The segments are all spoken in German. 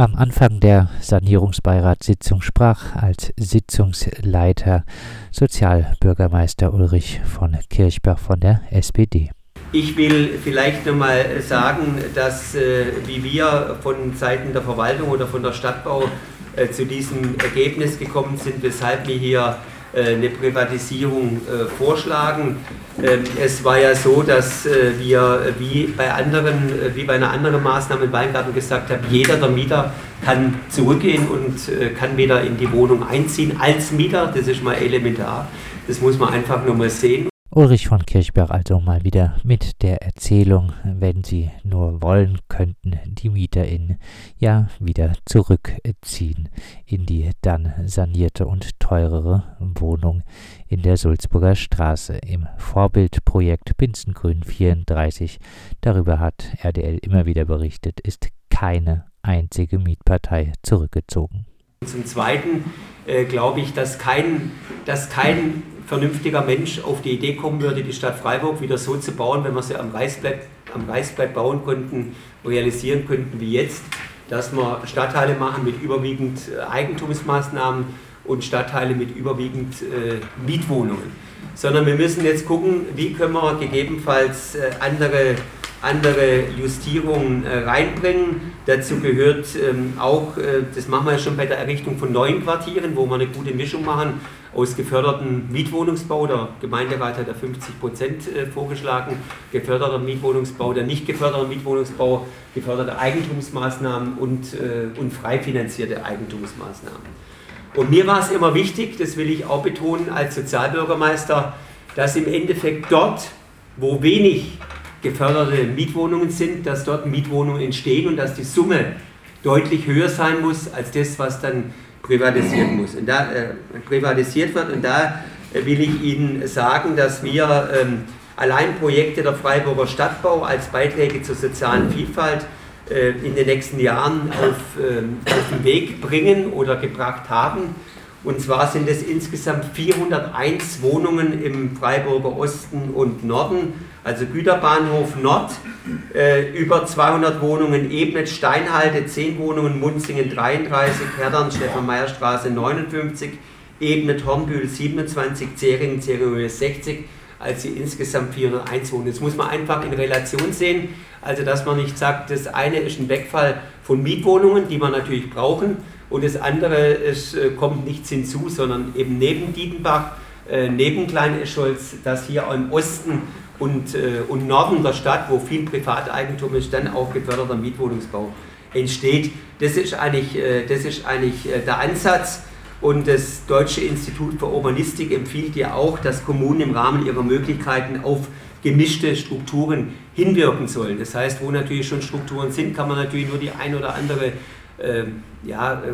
Am Anfang der Sanierungsbeiratssitzung sprach als Sitzungsleiter Sozialbürgermeister Ulrich von Kirchbach von der SPD. Ich will vielleicht nochmal sagen, dass äh, wie wir von Seiten der Verwaltung oder von der Stadtbau äh, zu diesem Ergebnis gekommen sind, weshalb wir hier eine Privatisierung äh, vorschlagen. Ähm, es war ja so, dass äh, wir wie bei, anderen, wie bei einer anderen Maßnahme im Weingarten gesagt haben, jeder der Mieter kann zurückgehen und kann wieder in die Wohnung einziehen als Mieter. Das ist mal elementar. Das muss man einfach nur mal sehen. Ulrich von Kirchberg also mal wieder mit der Erzählung, wenn sie nur wollen, könnten die MieterInnen ja wieder zurückziehen in die dann sanierte und teurere Wohnung in der Sulzburger Straße im Vorbildprojekt Pinzengrün 34. Darüber hat RDL immer wieder berichtet, ist keine einzige Mietpartei zurückgezogen. Zum Zweiten äh, glaube ich, dass kein, dass kein vernünftiger Mensch auf die Idee kommen würde, die Stadt Freiburg wieder so zu bauen, wenn wir sie am Reißbrett, am Reißbrett bauen konnten, realisieren könnten wie jetzt, dass wir Stadtteile machen mit überwiegend äh, Eigentumsmaßnahmen und Stadtteile mit überwiegend äh, Mietwohnungen. Sondern wir müssen jetzt gucken, wie können wir gegebenenfalls äh, andere andere Justierungen äh, reinbringen. Dazu gehört ähm, auch, äh, das machen wir ja schon bei der Errichtung von neuen Quartieren, wo wir eine gute Mischung machen aus gefördertem Mietwohnungsbau. Der Gemeinderat hat ja 50 Prozent äh, vorgeschlagen, geförderter Mietwohnungsbau, der nicht geförderte Mietwohnungsbau, geförderte Eigentumsmaßnahmen und, und frei finanzierte Eigentumsmaßnahmen. Und mir war es immer wichtig, das will ich auch betonen als Sozialbürgermeister, dass im Endeffekt dort, wo wenig geförderte Mietwohnungen sind, dass dort Mietwohnungen entstehen und dass die Summe deutlich höher sein muss als das, was dann privatisiert muss. Und da äh, privatisiert wird. Und da äh, will ich Ihnen sagen, dass wir ähm, allein Projekte der Freiburger Stadtbau als Beiträge zur sozialen Vielfalt äh, in den nächsten Jahren auf, ähm, auf den Weg bringen oder gebracht haben. Und zwar sind es insgesamt 401 Wohnungen im Freiburger Osten und Norden, also Güterbahnhof Nord, äh, über 200 Wohnungen Ebnet, Steinhalte, 10 Wohnungen, Munzingen 33, Herdern, Stefan-Meyer-Straße 59, Ebnet, Hornbühl 27, Zeringen, Zeringen 60, also insgesamt 401 Wohnungen. Das muss man einfach in Relation sehen, also dass man nicht sagt, das eine ist ein Wegfall von Mietwohnungen, die wir natürlich brauchen, und das andere, es äh, kommt nichts hinzu, sondern eben neben Dietenbach, äh, neben Klein-Escholz, dass hier im Osten und, äh, und Norden der Stadt, wo viel Privateigentum ist, dann auch geförderter Mietwohnungsbau entsteht. Das ist eigentlich, das ist eigentlich der Ansatz. Und das Deutsche Institut für Urbanistik empfiehlt ja auch, dass Kommunen im Rahmen ihrer Möglichkeiten auf gemischte Strukturen hinwirken sollen. Das heißt, wo natürlich schon Strukturen sind, kann man natürlich nur die ein oder andere äh, ja, äh,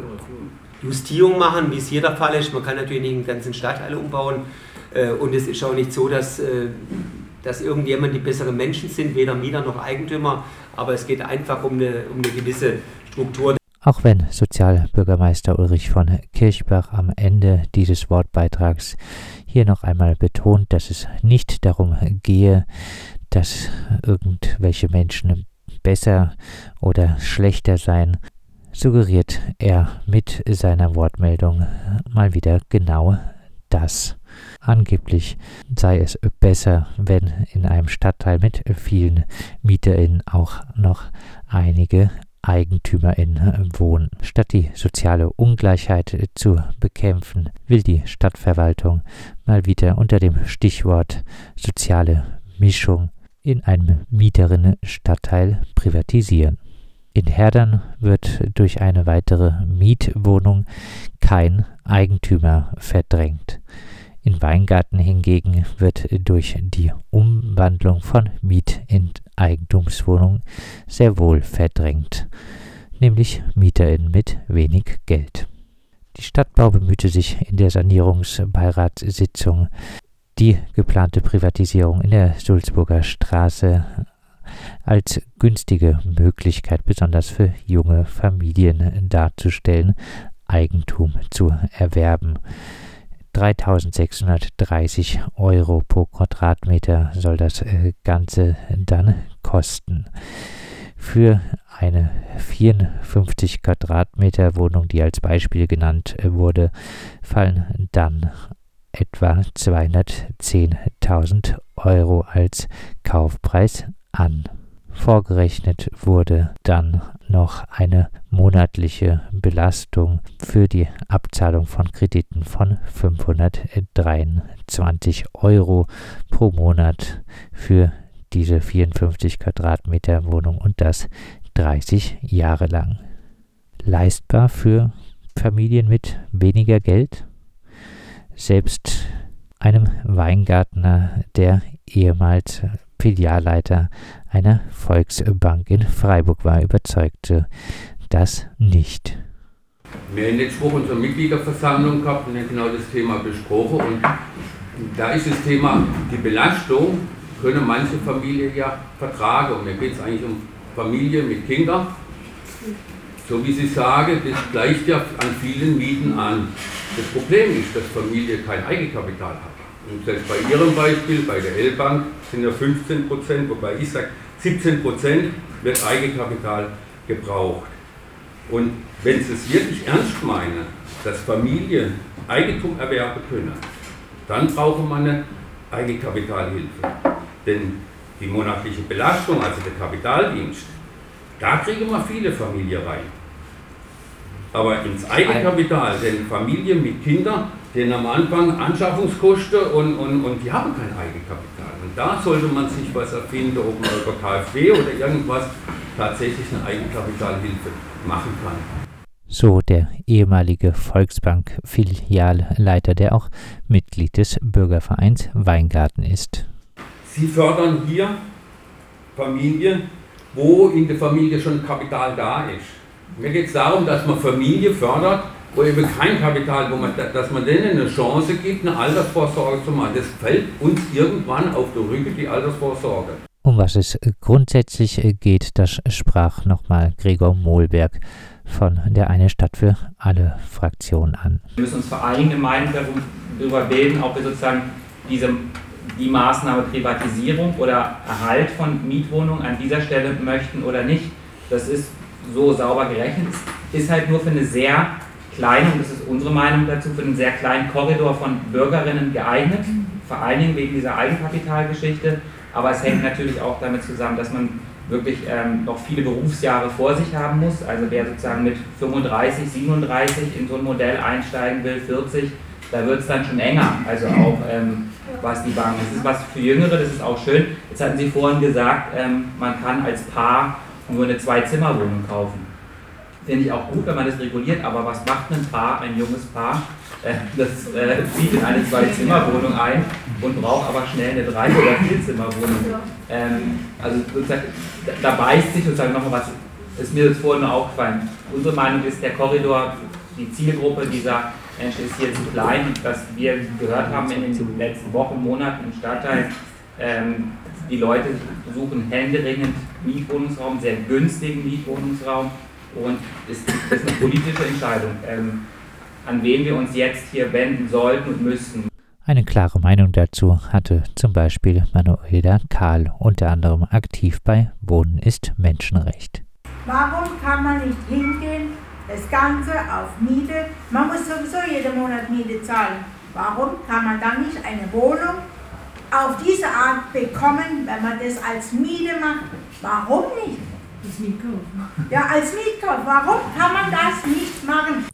Justierung machen, wie es hier der Fall ist. Man kann natürlich nicht den ganzen Stadtteil umbauen. Äh, und es ist auch nicht so, dass, äh, dass irgendjemand die besseren Menschen sind, weder Mieter noch Eigentümer. Aber es geht einfach um eine, um eine gewisse Struktur. Auch wenn Sozialbürgermeister Ulrich von Kirchbach am Ende dieses Wortbeitrags hier noch einmal betont, dass es nicht darum gehe, dass irgendwelche Menschen besser oder schlechter seien, suggeriert er mit seiner Wortmeldung mal wieder genau das. Angeblich sei es besser, wenn in einem Stadtteil mit vielen MieterInnen auch noch einige EigentümerInnen wohnen. Statt die soziale Ungleichheit zu bekämpfen, will die Stadtverwaltung mal wieder unter dem Stichwort soziale Mischung in einem Mieterinnenstadtteil privatisieren. In Herdern wird durch eine weitere Mietwohnung kein Eigentümer verdrängt. In Weingarten hingegen wird durch die Umwandlung von Miet in Eigentumswohnungen sehr wohl verdrängt, nämlich MieterInnen mit wenig Geld. Die Stadtbau bemühte sich in der Sanierungsbeiratssitzung, die geplante Privatisierung in der Sulzburger Straße als günstige Möglichkeit, besonders für junge Familien darzustellen, Eigentum zu erwerben. 3630 Euro pro Quadratmeter soll das äh, Ganze dann kosten. Für eine 54 Quadratmeter Wohnung, die als Beispiel genannt wurde, fallen dann etwa 210.000 Euro als Kaufpreis an. Vorgerechnet wurde dann noch eine monatliche Belastung für die Abzahlung von Krediten von 523 Euro pro Monat für diese 54 Quadratmeter Wohnung und das 30 Jahre lang. Leistbar für Familien mit weniger Geld? Selbst einem Weingartner, der ehemals Filialleiter einer Volksbank in Freiburg war, überzeugte das nicht. Wir haben letzte Woche unsere Mitgliederversammlung gehabt und haben genau das Thema besprochen. Und da ist das Thema, die Belastung können manche Familien ja vertragen. Und mir geht es eigentlich um Familien mit Kindern. So wie Sie sagen, das gleicht ja an vielen Mieten an. Das Problem ist, dass Familie kein Eigenkapital hat. Und selbst bei Ihrem Beispiel, bei der L-Bank, sind ja 15 Prozent, wobei ich sage, 17 Prozent wird Eigenkapital gebraucht. Und wenn Sie es wirklich ernst meinen, dass Familien Eigentum erwerben können, dann brauchen wir eine Eigenkapitalhilfe. Denn die monatliche Belastung, also der Kapitaldienst, da kriegen wir viele Familien rein. Aber ins Eigenkapital, denn Familien mit Kindern, denen am Anfang Anschaffungskosten und, und, und die haben kein Eigenkapital. Und da sollte man sich was erfinden, ob man über KfW oder irgendwas tatsächlich eine Eigenkapitalhilfe machen kann. So der ehemalige Volksbank-Filialleiter, der auch Mitglied des Bürgervereins Weingarten ist. Sie fördern hier Familien, wo in der Familie schon Kapital da ist. Mir geht es darum, dass man Familie fördert, wo eben kein Kapital, wo man, dass man denen eine Chance gibt, eine Altersvorsorge zu machen. Das fällt uns irgendwann auf die Rücken, die Altersvorsorge. Um was es grundsätzlich geht, das sprach nochmal Gregor Mohlberg von der Eine Stadt für alle Fraktion an. Wir müssen uns vor eigene Meinung darüber bilden, ob wir sozusagen diese, die Maßnahme Privatisierung oder Erhalt von Mietwohnungen an dieser Stelle möchten oder nicht. Das ist so sauber gerechnet. Ist halt nur für eine sehr kleine, und das ist unsere Meinung dazu, für einen sehr kleinen Korridor von Bürgerinnen geeignet, vor allen Dingen wegen dieser Eigenkapitalgeschichte. Aber es hängt natürlich auch damit zusammen, dass man wirklich ähm, noch viele Berufsjahre vor sich haben muss. Also wer sozusagen mit 35, 37 in so ein Modell einsteigen will, 40, da wird es dann schon enger. Also auch ähm, was die Bank. Das ist was für Jüngere, das ist auch schön. Jetzt hatten Sie vorhin gesagt, ähm, man kann als Paar nur eine Zwei-Zimmer-Wohnung kaufen. Finde ich auch gut, wenn man das reguliert, aber was macht ein Paar, ein junges Paar? Äh, das äh, zieht in eine Zwei-Zimmer-Wohnung ein und braucht aber schnell eine Drei- oder Vier-Zimmer-Wohnung. Ähm, also sozusagen, da beißt sich sozusagen nochmal was, ist mir jetzt vorhin nur aufgefallen. Unsere Meinung ist, der Korridor, die Zielgruppe dieser Menschen ist hier zu klein. Was wir gehört haben in den letzten Wochen, Monaten im Stadtteil, ähm, die Leute suchen händeringend Mietwohnungsraum, sehr günstigen Mietwohnungsraum und es ist eine politische Entscheidung, ähm, an wen wir uns jetzt hier wenden sollten und müssten. Eine klare Meinung dazu hatte zum Beispiel Manuela Kahl, unter anderem aktiv bei Wohnen ist Menschenrecht. Warum kann man nicht hingehen, das Ganze auf Miete? Man muss sowieso jeden Monat Miete zahlen. Warum kann man dann nicht eine Wohnung auf diese Art bekommen, wenn man das als Miete macht? Warum nicht? Als Mietkauf. Ja, als Mietkauf. Warum kann man das nicht machen?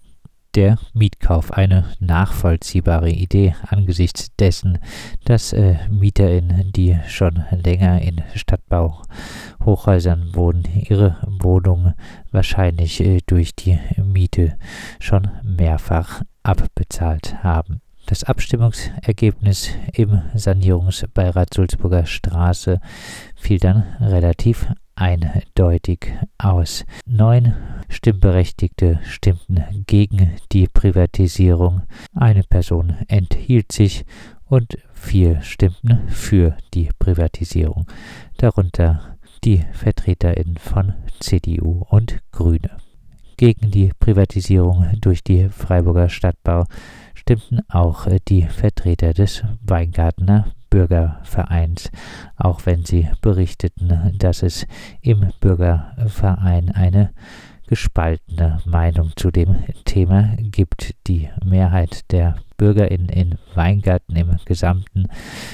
Der Mietkauf eine nachvollziehbare Idee angesichts dessen, dass äh, MieterInnen, die schon länger in Stadtbauhochhäusern wohnen, ihre Wohnung wahrscheinlich äh, durch die Miete schon mehrfach abbezahlt haben. Das Abstimmungsergebnis im Sanierungsbeirat Sulzburger Straße fiel dann relativ eindeutig aus. Neun Stimmberechtigte stimmten gegen die Privatisierung, eine Person enthielt sich und vier stimmten für die Privatisierung, darunter die Vertreterinnen von CDU und Grüne. Gegen die Privatisierung durch die Freiburger Stadtbau stimmten auch die Vertreter des Weingartener Bürgervereins, auch wenn sie berichteten, dass es im Bürgerverein eine gespaltene Meinung zu dem Thema gibt. Die Mehrheit der BürgerInnen in Weingarten im Gesamten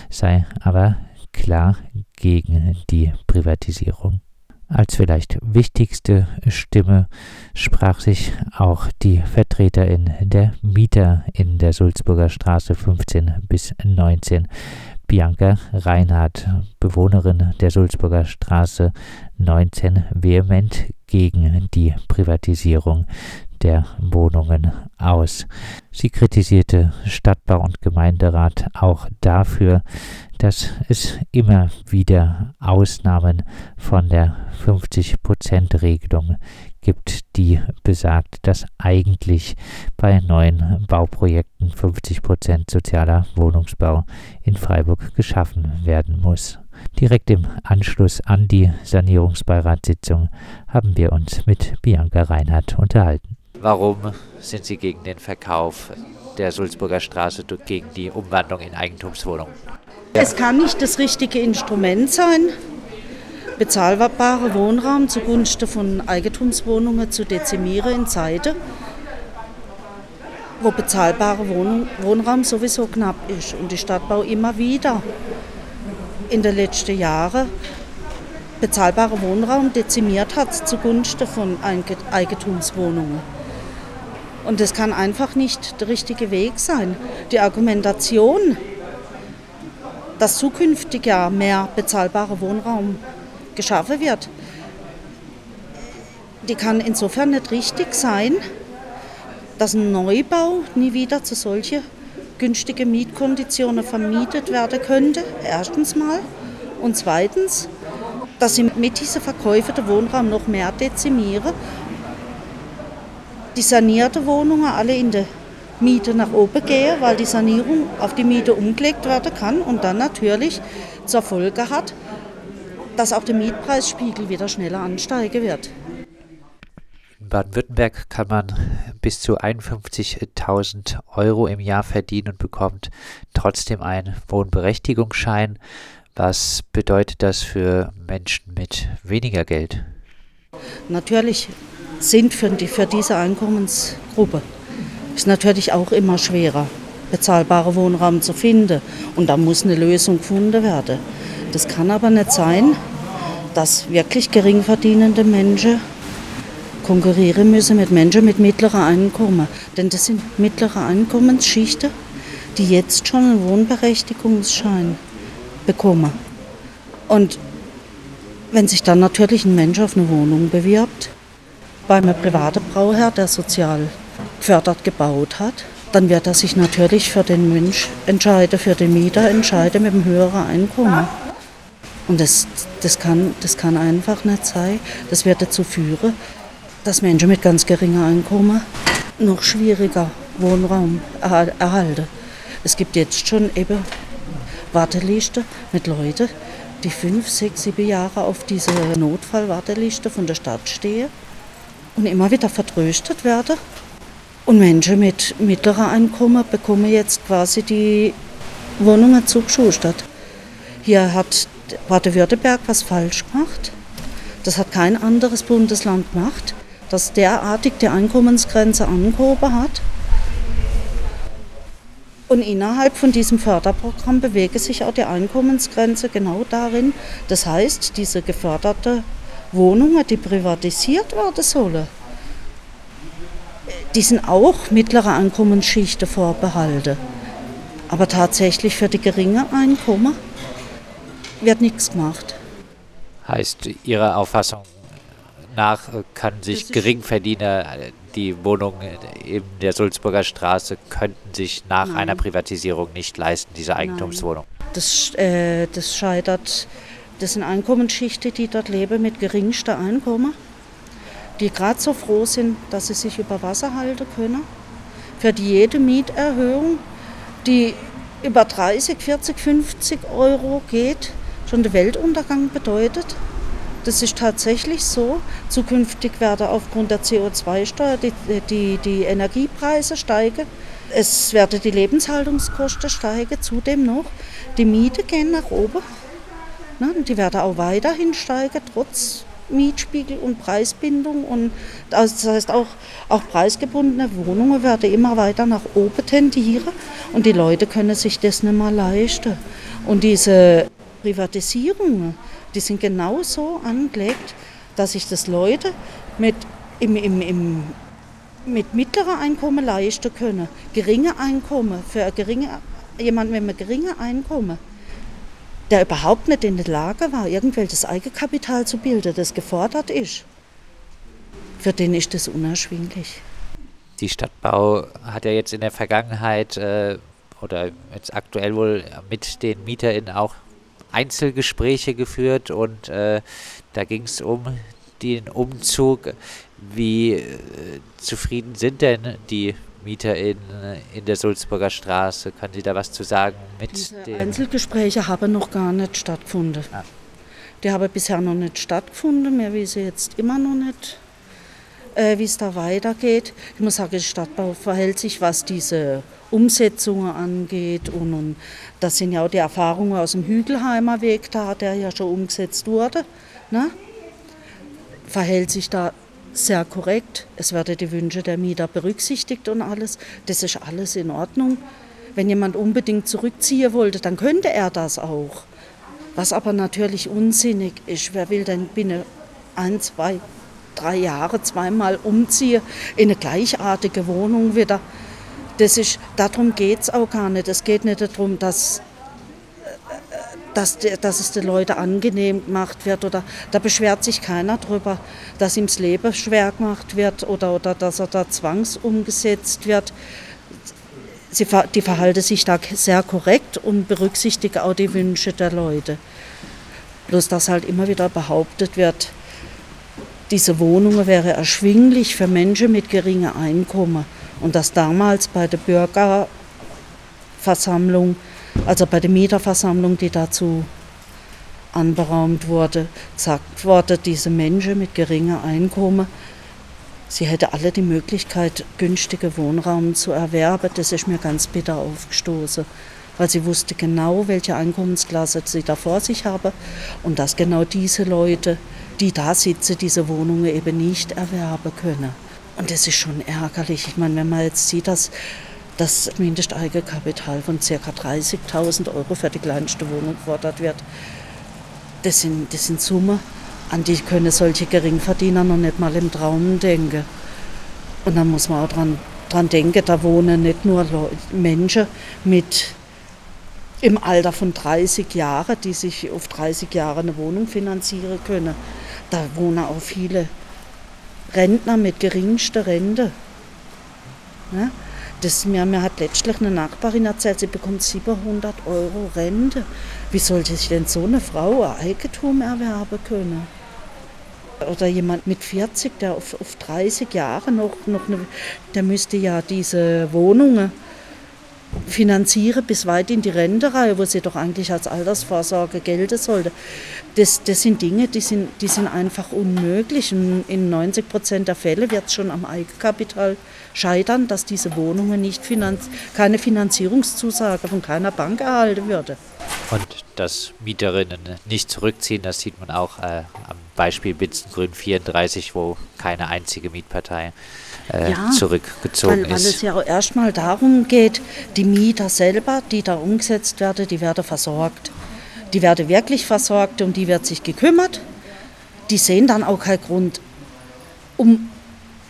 sei aber klar gegen die Privatisierung. Als vielleicht wichtigste Stimme sprach sich auch die Vertreterin der Mieter in der Sulzburger Straße 15 bis 19, Bianca Reinhardt, Bewohnerin der Sulzburger Straße 19, vehement gegen die Privatisierung der Wohnungen aus. Sie kritisierte Stadtbau und Gemeinderat auch dafür, dass es immer wieder Ausnahmen von der 50-Prozent-Regelung gibt, die besagt, dass eigentlich bei neuen Bauprojekten 50 Prozent sozialer Wohnungsbau in Freiburg geschaffen werden muss. Direkt im Anschluss an die Sanierungsbeiratssitzung haben wir uns mit Bianca Reinhardt unterhalten. Warum sind Sie gegen den Verkauf der Sulzburger Straße gegen die Umwandlung in Eigentumswohnungen? Es kann nicht das richtige Instrument sein, bezahlbare Wohnraum zugunsten von Eigentumswohnungen zu dezimieren in Zeiten, wo bezahlbarer Wohn Wohnraum sowieso knapp ist und die Stadtbau immer wieder in den letzten Jahren bezahlbaren Wohnraum dezimiert hat zugunsten von Eigentumswohnungen. Und das kann einfach nicht der richtige Weg sein. Die Argumentation, dass zukünftig ja mehr bezahlbarer Wohnraum geschaffen wird, die kann insofern nicht richtig sein, dass ein Neubau nie wieder zu solchen günstigen Mietkonditionen vermietet werden könnte, erstens mal. Und zweitens, dass sie mit diesen Verkäufen den Wohnraum noch mehr dezimieren. Die sanierten Wohnungen alle in der Miete nach oben gehen, weil die Sanierung auf die Miete umgelegt werden kann und dann natürlich zur Folge hat, dass auch der Mietpreisspiegel wieder schneller ansteigen wird. In Baden-Württemberg kann man bis zu 51.000 Euro im Jahr verdienen und bekommt trotzdem einen Wohnberechtigungsschein. Was bedeutet das für Menschen mit weniger Geld? Natürlich sind für, die, für diese Einkommensgruppe ist natürlich auch immer schwerer, bezahlbare Wohnraum zu finden. Und da muss eine Lösung gefunden werden. Das kann aber nicht sein, dass wirklich gering verdienende Menschen konkurrieren müssen mit Menschen mit mittlerem Einkommen. Denn das sind mittlere Einkommensschichten, die jetzt schon einen Wohnberechtigungsschein bekommen. Und wenn sich dann natürlich ein Mensch auf eine Wohnung bewirbt, bei einem privaten Brauherr, der sozial gefördert gebaut hat, dann wird er sich natürlich für den Mensch entscheiden, für den Mieter entscheiden mit einem höheren Einkommen. Und das, das, kann, das kann einfach nicht sein. Das wird dazu führen, dass Menschen mit ganz geringem Einkommen noch schwieriger Wohnraum erhalten. Es gibt jetzt schon eben Warteliste mit Leuten, die fünf, sechs, sieben Jahre auf diese Notfallwarteliste von der Stadt stehen und immer wieder vertröstet werden. Und Menschen mit mittlerem Einkommen bekommen jetzt quasi die Wohnungen zugeschustert. Hier hat Baden-Württemberg was falsch gemacht. Das hat kein anderes Bundesland gemacht, das derartig die Einkommensgrenze angehoben hat. Und innerhalb von diesem Förderprogramm bewege sich auch die Einkommensgrenze genau darin. Das heißt, diese geförderte Wohnungen, die privatisiert werden sollen, die sind auch mittlere Einkommensschichten vorbehalten. Aber tatsächlich für die geringen Einkommen wird nichts gemacht. Heißt Ihrer Auffassung nach kann sich Geringverdiener die Wohnung in der Sulzburger Straße könnten sich nach Nein. einer Privatisierung nicht leisten, diese Eigentumswohnung. Das, äh, das scheitert, das sind Einkommensschichten, die dort leben mit geringster Einkommen, die gerade so froh sind, dass sie sich über Wasser halten können. Für die jede Mieterhöhung, die über 30, 40, 50 Euro geht, schon der Weltuntergang bedeutet. Das ist tatsächlich so. Zukünftig werden aufgrund der CO2-Steuer die, die, die Energiepreise steigen. es werden die Lebenshaltungskosten steigen, zudem noch die Miete gehen nach oben. Ne? Die werden auch weiterhin steigen, trotz Mietspiegel und Preisbindung. Und das heißt auch, auch preisgebundene Wohnungen werden immer weiter nach oben tendieren und die Leute können sich das nicht mehr leisten. Und diese Privatisierungen, die sind genauso angelegt, dass sich das Leute mit, im, im, im, mit mittlerer Einkommen leisten können. Geringe Einkommen für geringe, jemand mit einem geringen Einkommen der überhaupt nicht in der Lage war, irgendwelches Eigenkapital zu bilden, das gefordert ist, für den ist das unerschwinglich. Die Stadtbau hat ja jetzt in der Vergangenheit äh, oder jetzt aktuell wohl mit den MieterInnen auch Einzelgespräche geführt und äh, da ging es um den Umzug. Wie äh, zufrieden sind denn die Mieter in, in der Sulzburger Straße. Kann Sie da was zu sagen? Mit Diese Einzelgespräche haben noch gar nicht stattgefunden. Ah. Die haben bisher noch nicht stattgefunden. Wir wissen jetzt immer noch nicht, äh, wie es da weitergeht. Ich muss sagen, der Stadtbau verhält sich, was diese Umsetzungen angeht. Und, und das sind ja auch die Erfahrungen aus dem Hügelheimer Weg da, der ja schon umgesetzt wurde. Ne? Verhält sich da sehr korrekt. Es werden die Wünsche der Mieter berücksichtigt und alles. Das ist alles in Ordnung. Wenn jemand unbedingt zurückziehen wollte, dann könnte er das auch. Was aber natürlich unsinnig ist, wer will denn binnen ein, zwei, drei Jahre zweimal umziehen in eine gleichartige Wohnung wieder? Das ist, darum geht es auch gar nicht. Es geht nicht darum, dass dass, dass es den Leuten angenehm gemacht wird oder da beschwert sich keiner darüber, dass ihm das Leben schwer gemacht wird oder, oder dass er da zwangsumgesetzt wird. Sie, die verhalten sich da sehr korrekt und berücksichtigen auch die Wünsche der Leute. Bloß dass halt immer wieder behauptet wird, diese Wohnung wäre erschwinglich für Menschen mit geringem Einkommen und dass damals bei der Bürgerversammlung also bei der Mieterversammlung, die dazu anberaumt wurde, gesagt wurde, diese Menschen mit geringem Einkommen, sie hätte alle die Möglichkeit, günstige Wohnraum zu erwerben. Das ist mir ganz bitter aufgestoßen, weil sie wusste genau, welche Einkommensklasse sie da vor sich habe und dass genau diese Leute, die da sitzen, diese Wohnungen eben nicht erwerben können. Und das ist schon ärgerlich. Ich meine, wenn man jetzt sieht, dass das Mindesteigenkapital von ca. 30.000 Euro für die kleinste Wohnung gefordert wird. Das sind, das sind Summen, an die können solche Geringverdiener noch nicht mal im Traum denken. Und dann muss man auch dran, dran denken, da wohnen nicht nur Leute, Menschen mit im Alter von 30 Jahren, die sich auf 30 Jahre eine Wohnung finanzieren können. Da wohnen auch viele Rentner mit geringster Rente. Ja? Das, mir, mir hat letztlich eine Nachbarin erzählt, sie bekommt 700 Euro Rente. Wie sollte sich denn so eine Frau ein Eigentum erwerben können? Oder jemand mit 40, der auf, auf 30 Jahre noch, noch eine, der müsste ja diese Wohnungen finanzieren bis weit in die Renterei, wo sie doch eigentlich als Altersvorsorge gelten sollte. Das, das sind Dinge, die sind, die sind einfach unmöglich. Und in 90 Prozent der Fälle wird es schon am Eigenkapital scheitern, dass diese Wohnungen nicht finanz keine Finanzierungszusage von keiner Bank erhalten würde. Und dass Mieterinnen nicht zurückziehen, das sieht man auch äh, am Beispiel Bitzengrün 34, wo keine einzige Mietpartei äh, ja, zurückgezogen weil, ist. Weil es ja auch erstmal darum geht, die Mieter selber, die da umgesetzt werden, die werden versorgt. Die werden wirklich versorgt, um die wird sich gekümmert. Die sehen dann auch keinen Grund, um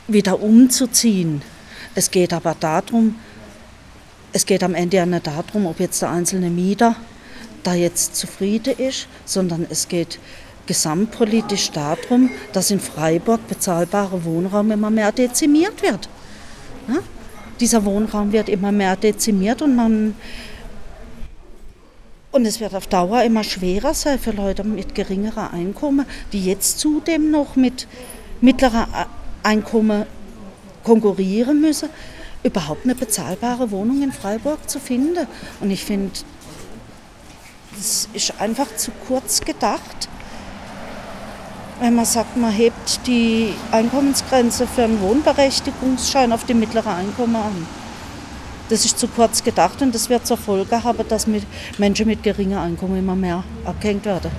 wieder umzuziehen. Es geht aber darum, es geht am Ende ja nicht darum, ob jetzt der einzelne Mieter da jetzt zufrieden ist, sondern es geht gesamtpolitisch darum, dass in Freiburg bezahlbarer Wohnraum immer mehr dezimiert wird. Ja? Dieser Wohnraum wird immer mehr dezimiert und man und es wird auf Dauer immer schwerer sein für Leute mit geringerem Einkommen, die jetzt zudem noch mit mittlerer Einkommen konkurrieren müssen, überhaupt eine bezahlbare Wohnung in Freiburg zu finden. Und ich finde, das ist einfach zu kurz gedacht, wenn man sagt, man hebt die Einkommensgrenze für einen Wohnberechtigungsschein auf die mittlere Einkommen an. Das ist zu kurz gedacht und das wird zur Folge haben, dass mit Menschen mit geringem Einkommen immer mehr abgehängt werden.